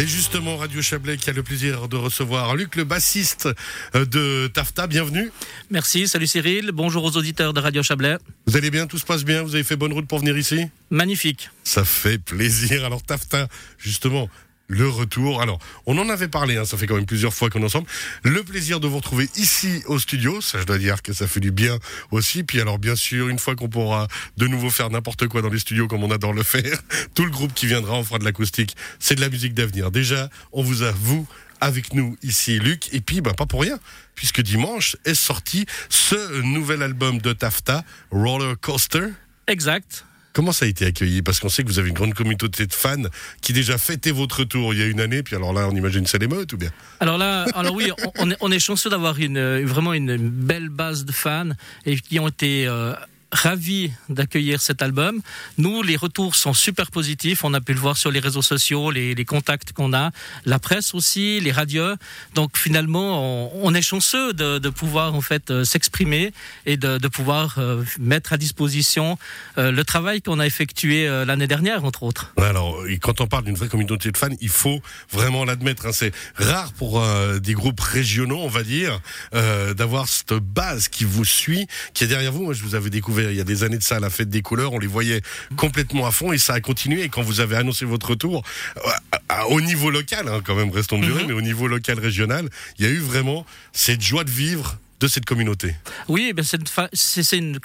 Et justement, Radio Chablais qui a le plaisir de recevoir Luc, le bassiste euh, de Tafta. Bienvenue. Merci, salut Cyril. Bonjour aux auditeurs de Radio Chablais. Vous allez bien? Tout se passe bien? Vous avez fait bonne route pour venir ici? Magnifique. Ça fait plaisir. Alors Tafta, justement, le retour. Alors, on en avait parlé, hein, ça fait quand même plusieurs fois qu'on est ensemble. Le plaisir de vous retrouver ici au studio, ça je dois dire que ça fait du bien aussi. Puis alors, bien sûr, une fois qu'on pourra de nouveau faire n'importe quoi dans les studios comme on adore le faire, tout le groupe qui viendra, on fera de l'acoustique. C'est de la musique d'avenir. Déjà, on vous a, vous, avec nous ici, Luc. Et puis, ben, pas pour rien, puisque dimanche est sorti ce nouvel album de Tafta, Roller Coaster. Exact. Comment ça a été accueilli? Parce qu'on sait que vous avez une grande communauté de fans qui déjà fêté votre tour il y a une année, puis alors là, on imagine c'est l'émeute ou bien? Alors là, alors oui, on, est, on est chanceux d'avoir une, vraiment une belle base de fans et qui ont été euh, ravis d'accueillir cet album. Nous, les retours sont super positifs. On a pu le voir sur les réseaux sociaux, les, contacts qu'on a, la presse aussi, les radios. Donc finalement, on, est chanceux de, pouvoir en fait euh, s'exprimer et de, pouvoir euh, mettre à disposition euh, le travail qu'on a effectué l'année dernière, entre autres. Alors, quand on parle d'une vraie communauté de fans, il faut vraiment l'admettre. Hein. C'est rare pour des groupes régionaux, on va dire, d'avoir cette base qui vous suit, qui est derrière vous. Moi, je vous avais découvert il y a des années de ça à la fête des couleurs, on les voyait complètement à fond et ça a continué. Et quand vous avez annoncé votre retour, euh, au niveau local, hein, quand même, restons de durée, mm -hmm. mais au niveau local régional, il y a eu vraiment cette joie de vivre de cette communauté Oui, ben c'est une,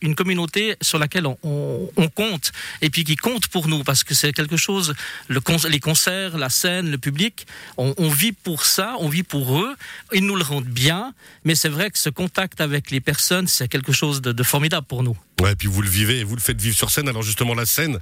une, communauté sur laquelle on, on, on, compte et puis qui compte pour nous parce que c'est quelque chose, le les concerts, la scène, le public, on, on, vit pour ça, on vit pour eux, ils nous le rendent bien, mais c'est vrai que ce contact avec les personnes, c'est quelque chose de, de, formidable pour nous. Ouais, et puis vous le vivez, vous le faites vivre sur scène, alors justement la scène,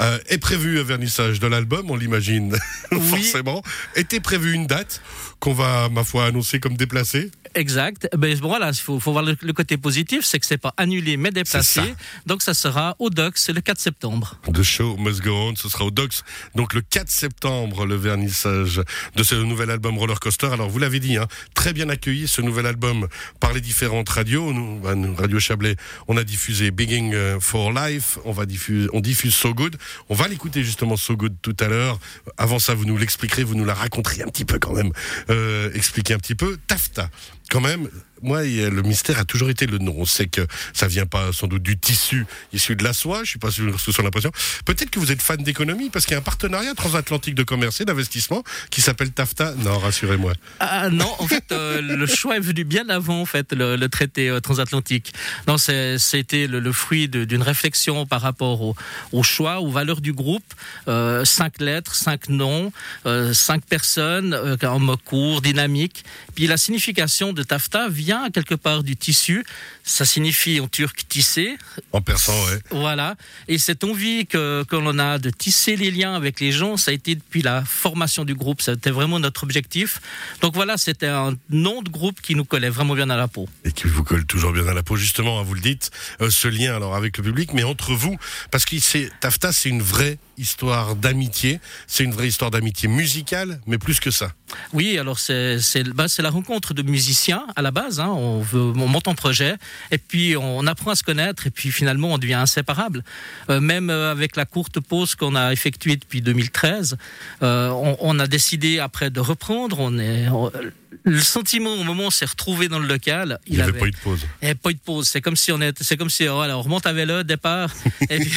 euh, est prévu un vernissage de l'album, on l'imagine oui. forcément. Était prévu une date qu'on va, ma foi, annoncer comme déplacée? Exact. Ben, voilà, il faut, faut, voir le, le, côté positif, c'est que c'est pas annulé mais déplacé. Ça. Donc ça sera au Docs le 4 septembre. The show must go on, ce sera au Docs. Donc le 4 septembre, le vernissage de ce nouvel album Roller Coaster. Alors vous l'avez dit, hein, très bien accueilli ce nouvel album par les différentes radios. Nous, ben, Radio Chablais, on a diffusé Begging euh, for Life, on va diffuser, on diffuse So Good. On va l'écouter justement So Good tout à l'heure. Avant ça, vous nous l'expliquerez, vous nous la raconterez un petit peu quand même. Euh, expliquer un petit peu. Tafta quand même, moi, le mystère a toujours été le nom. On sait que ça vient pas sans doute du tissu issu de la soie. Je suis pas sûr sur l'impression. Peut-être que vous êtes fan d'économie parce qu'il y a un partenariat transatlantique de commerce et d'investissement qui s'appelle TAFTA. Non, rassurez-moi. Ah non, en fait, euh, le choix est venu bien avant en fait le, traité euh, transatlantique. Non, c'était le, fruit d'une réflexion par rapport au, choix, aux valeurs du groupe. Euh, cinq lettres, cinq noms, cinq personnes, en mode court, dynamique. Puis la signification de TAFTA vient quelque part du tissu. Ça signifie en turc tisser. En persan, ouais. Voilà. Et cette envie que, que l'on a de tisser les liens avec les gens, ça a été depuis la formation du groupe. C'était vraiment notre objectif. Donc voilà, c'était un nom de groupe qui nous collait vraiment bien à la peau. Et qui vous colle toujours bien à la peau, justement, hein, vous le dites, euh, ce lien alors avec le public, mais entre vous, parce que TAFTA, c'est une vraie histoire d'amitié. C'est une vraie histoire d'amitié musicale, mais plus que ça. Oui, alors c'est bah, la rencontre de musiciens à la base. Hein. On, veut, on monte en projet et puis on apprend à se connaître et puis finalement on devient inséparable. Euh, même euh, avec la courte pause qu'on a effectuée depuis 2013, euh, on, a décidé après de reprendre. On est le sentiment au moment où on s'est retrouvé dans le local, il n'y avait, avait, pas eu de pause. Il n'y avait pas eu de pause. C'est comme si on est, c'est comme si voilà, on remonte à vélo départ. puis,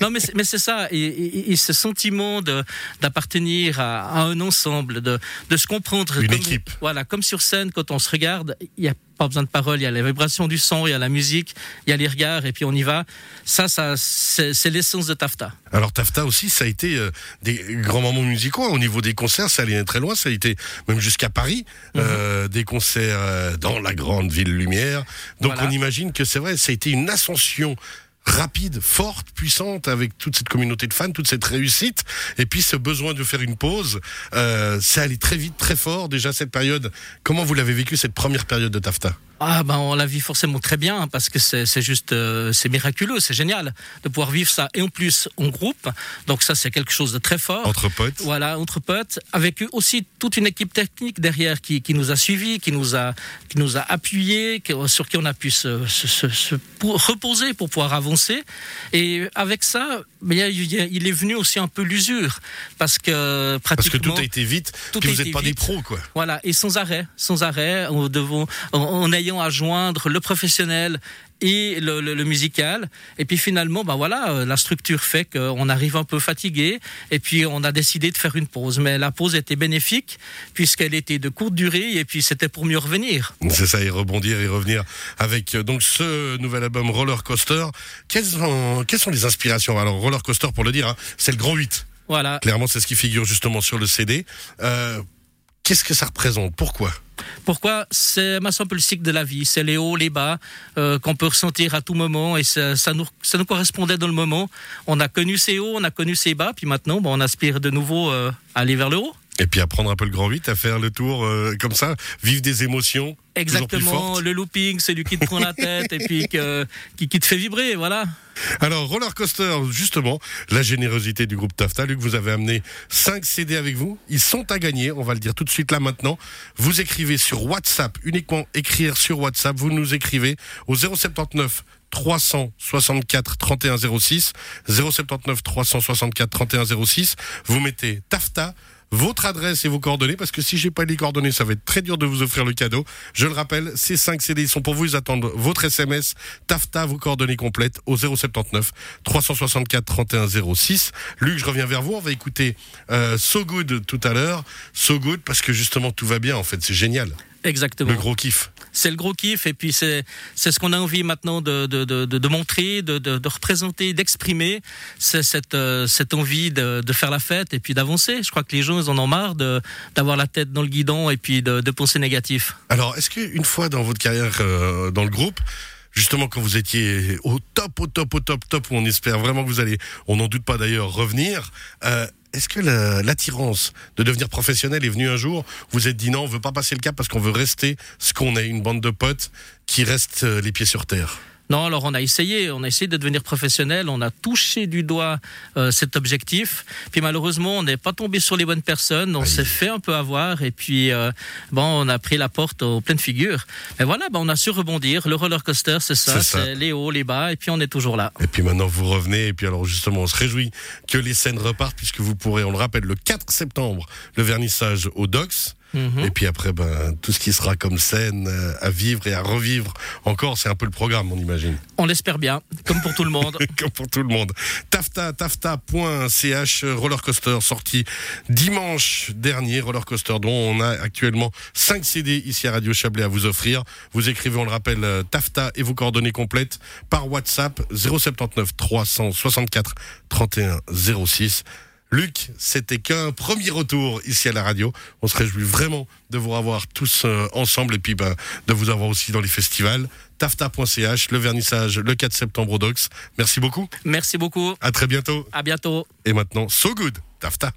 non, mais c'est, mais c'est ça. Et, et, et, ce sentiment de d'appartenir à, à, un ensemble, de, de se comprendre. Une comme, équipe. Voilà, comme sur scène quand on se regarde, il y a pas besoin de paroles, il y a la vibration du son, il y a la musique, il y a les regards, et puis on y va. Ça, ça c'est l'essence de Tafta. Alors Tafta aussi, ça a été euh, des grands moments musicaux. Au niveau des concerts, ça allait très loin. Ça a été même jusqu'à Paris, mm -hmm. euh, des concerts euh, dans la grande ville lumière. Donc voilà. on imagine que c'est vrai, ça a été une ascension rapide, forte, puissante, avec toute cette communauté de fans, toute cette réussite, et puis ce besoin de faire une pause, euh, c'est allé très vite, très fort déjà cette période. Comment vous l'avez vécu cette première période de Tafta? Ah ben on la vit forcément très bien parce que c'est juste euh, c'est miraculeux, c'est génial de pouvoir vivre ça et en plus en groupe. Donc ça c'est quelque chose de très fort. Entre potes. Voilà, entre potes, avec aussi toute une équipe technique derrière qui, qui nous a suivis, qui nous a qui nous a appuyés, sur qui on a pu se, se, se, se pour reposer pour pouvoir avancer. Et avec ça, Mais il est venu aussi un peu l'usure parce que pratiquement. Parce que tout a été vite. Tout puis vous n'êtes pas des pros, quoi. Voilà, et sans arrêt, sans arrêt, en, devant, en ayant à joindre le professionnel et le, le, musical. Et puis finalement, bah voilà, euh, la structure fait qu'on arrive un peu fatigué. Et puis on a décidé de faire une pause. Mais la pause était bénéfique puisqu'elle était de courte durée et puis c'était pour mieux revenir. C'est ça, et rebondir et revenir avec euh, donc ce nouvel album Roller Coaster. Quelles sont, quelles sont les inspirations? Alors Roller Coaster, pour le dire, hein, c'est le grand 8. Voilà. Clairement, c'est ce qui figure justement sur le CD. Euh, Qu'est-ce que ça représente? Pourquoi? Pourquoi C'est un peu le cycle de la vie. C'est les hauts, les bas euh, qu'on peut ressentir à tout moment et ça, ça, nous, ça nous correspondait dans le moment. On a connu ces hauts, on a connu ces bas, puis maintenant bon, on aspire de nouveau euh, à aller vers le haut. Et puis à prendre un peu le grand 8, à faire le tour euh, comme ça, vivre des émotions. Exactement, le looping, c'est lui qui te prend la tête et puis qui, qui te fait vibrer, voilà. Alors, Roller Coaster, justement, la générosité du groupe Tafta. Luc, vous avez amené 5 CD avec vous. Ils sont à gagner, on va le dire tout de suite là maintenant. Vous écrivez sur WhatsApp, uniquement écrire sur WhatsApp. Vous nous écrivez au 079 364 31 06 079 364 31 06 vous mettez TAFTA votre adresse et vos coordonnées, parce que si j'ai pas les coordonnées, ça va être très dur de vous offrir le cadeau. Je le rappelle, ces 5 CD sont pour vous, ils attendent votre SMS, TAFTA, vos coordonnées complètes au 079 364 31 06. Luc, je reviens vers vous, on va écouter euh, So Good tout à l'heure. So Good parce que justement tout va bien en fait, c'est génial. Exactement. Le gros kiff. C'est le gros kiff et puis c'est c'est ce qu'on a envie maintenant de de, de, de montrer, de, de, de représenter, d'exprimer. C'est cette euh, cette envie de, de faire la fête et puis d'avancer. Je crois que les gens ils en ont marre d'avoir la tête dans le guidon et puis de, de penser négatif. Alors est-ce qu'une fois dans votre carrière euh, dans le groupe justement quand vous étiez au top, au top, au top, top, où on espère vraiment que vous allez, on n'en doute pas d'ailleurs, revenir. Euh, est-ce que l'attirance de devenir professionnel est venue un jour Vous êtes dit non, on veut pas passer le cap parce qu'on veut rester ce qu'on est, une bande de potes qui restent euh, les pieds sur terre? Non, alors on a essayé, on a essayé de devenir professionnel, on a touché du doigt euh, cet objectif, puis malheureusement on n'est pas tombé sur les bonnes personnes, on s'est fait un peu avoir et puis euh, bon on a pris la porte aux pleines figures. Mais voilà, on a su rebondir. Le roller coaster c'est ça, c'est les hauts, les bas et puis on est toujours là. Et puis maintenant vous revenez et puis alors justement on se réjouit que les scènes repartent puisque vous pourrez, on le rappelle, le 4 septembre le vernissage au Docks. Mhm. Et puis après, ben, tout ce qui sera comme scène euh, à vivre et à revivre encore, c'est un peu le programme, on imagine. On l'espère bien, comme pour tout le monde. comme pour tout le monde. Tafta, tafta.ch, rollercoaster sorti dimanche dernier, rollercoaster dont on a actuellement 5 CD ici à Radio Chablais à vous offrir. Vous écrivez, on le rappelle, euh, Tafta et vos coordonnées complètes par WhatsApp 079 364 31 06. Luc, c'était qu'un premier retour ici à la radio. On se réjouit vraiment de vous avoir tous euh, ensemble et puis ben, de vous avoir aussi dans les festivals. Tafta.ch, le vernissage le 4 septembre au Docs. Merci beaucoup. Merci beaucoup. À très bientôt. À bientôt. Et maintenant, So Good, Tafta.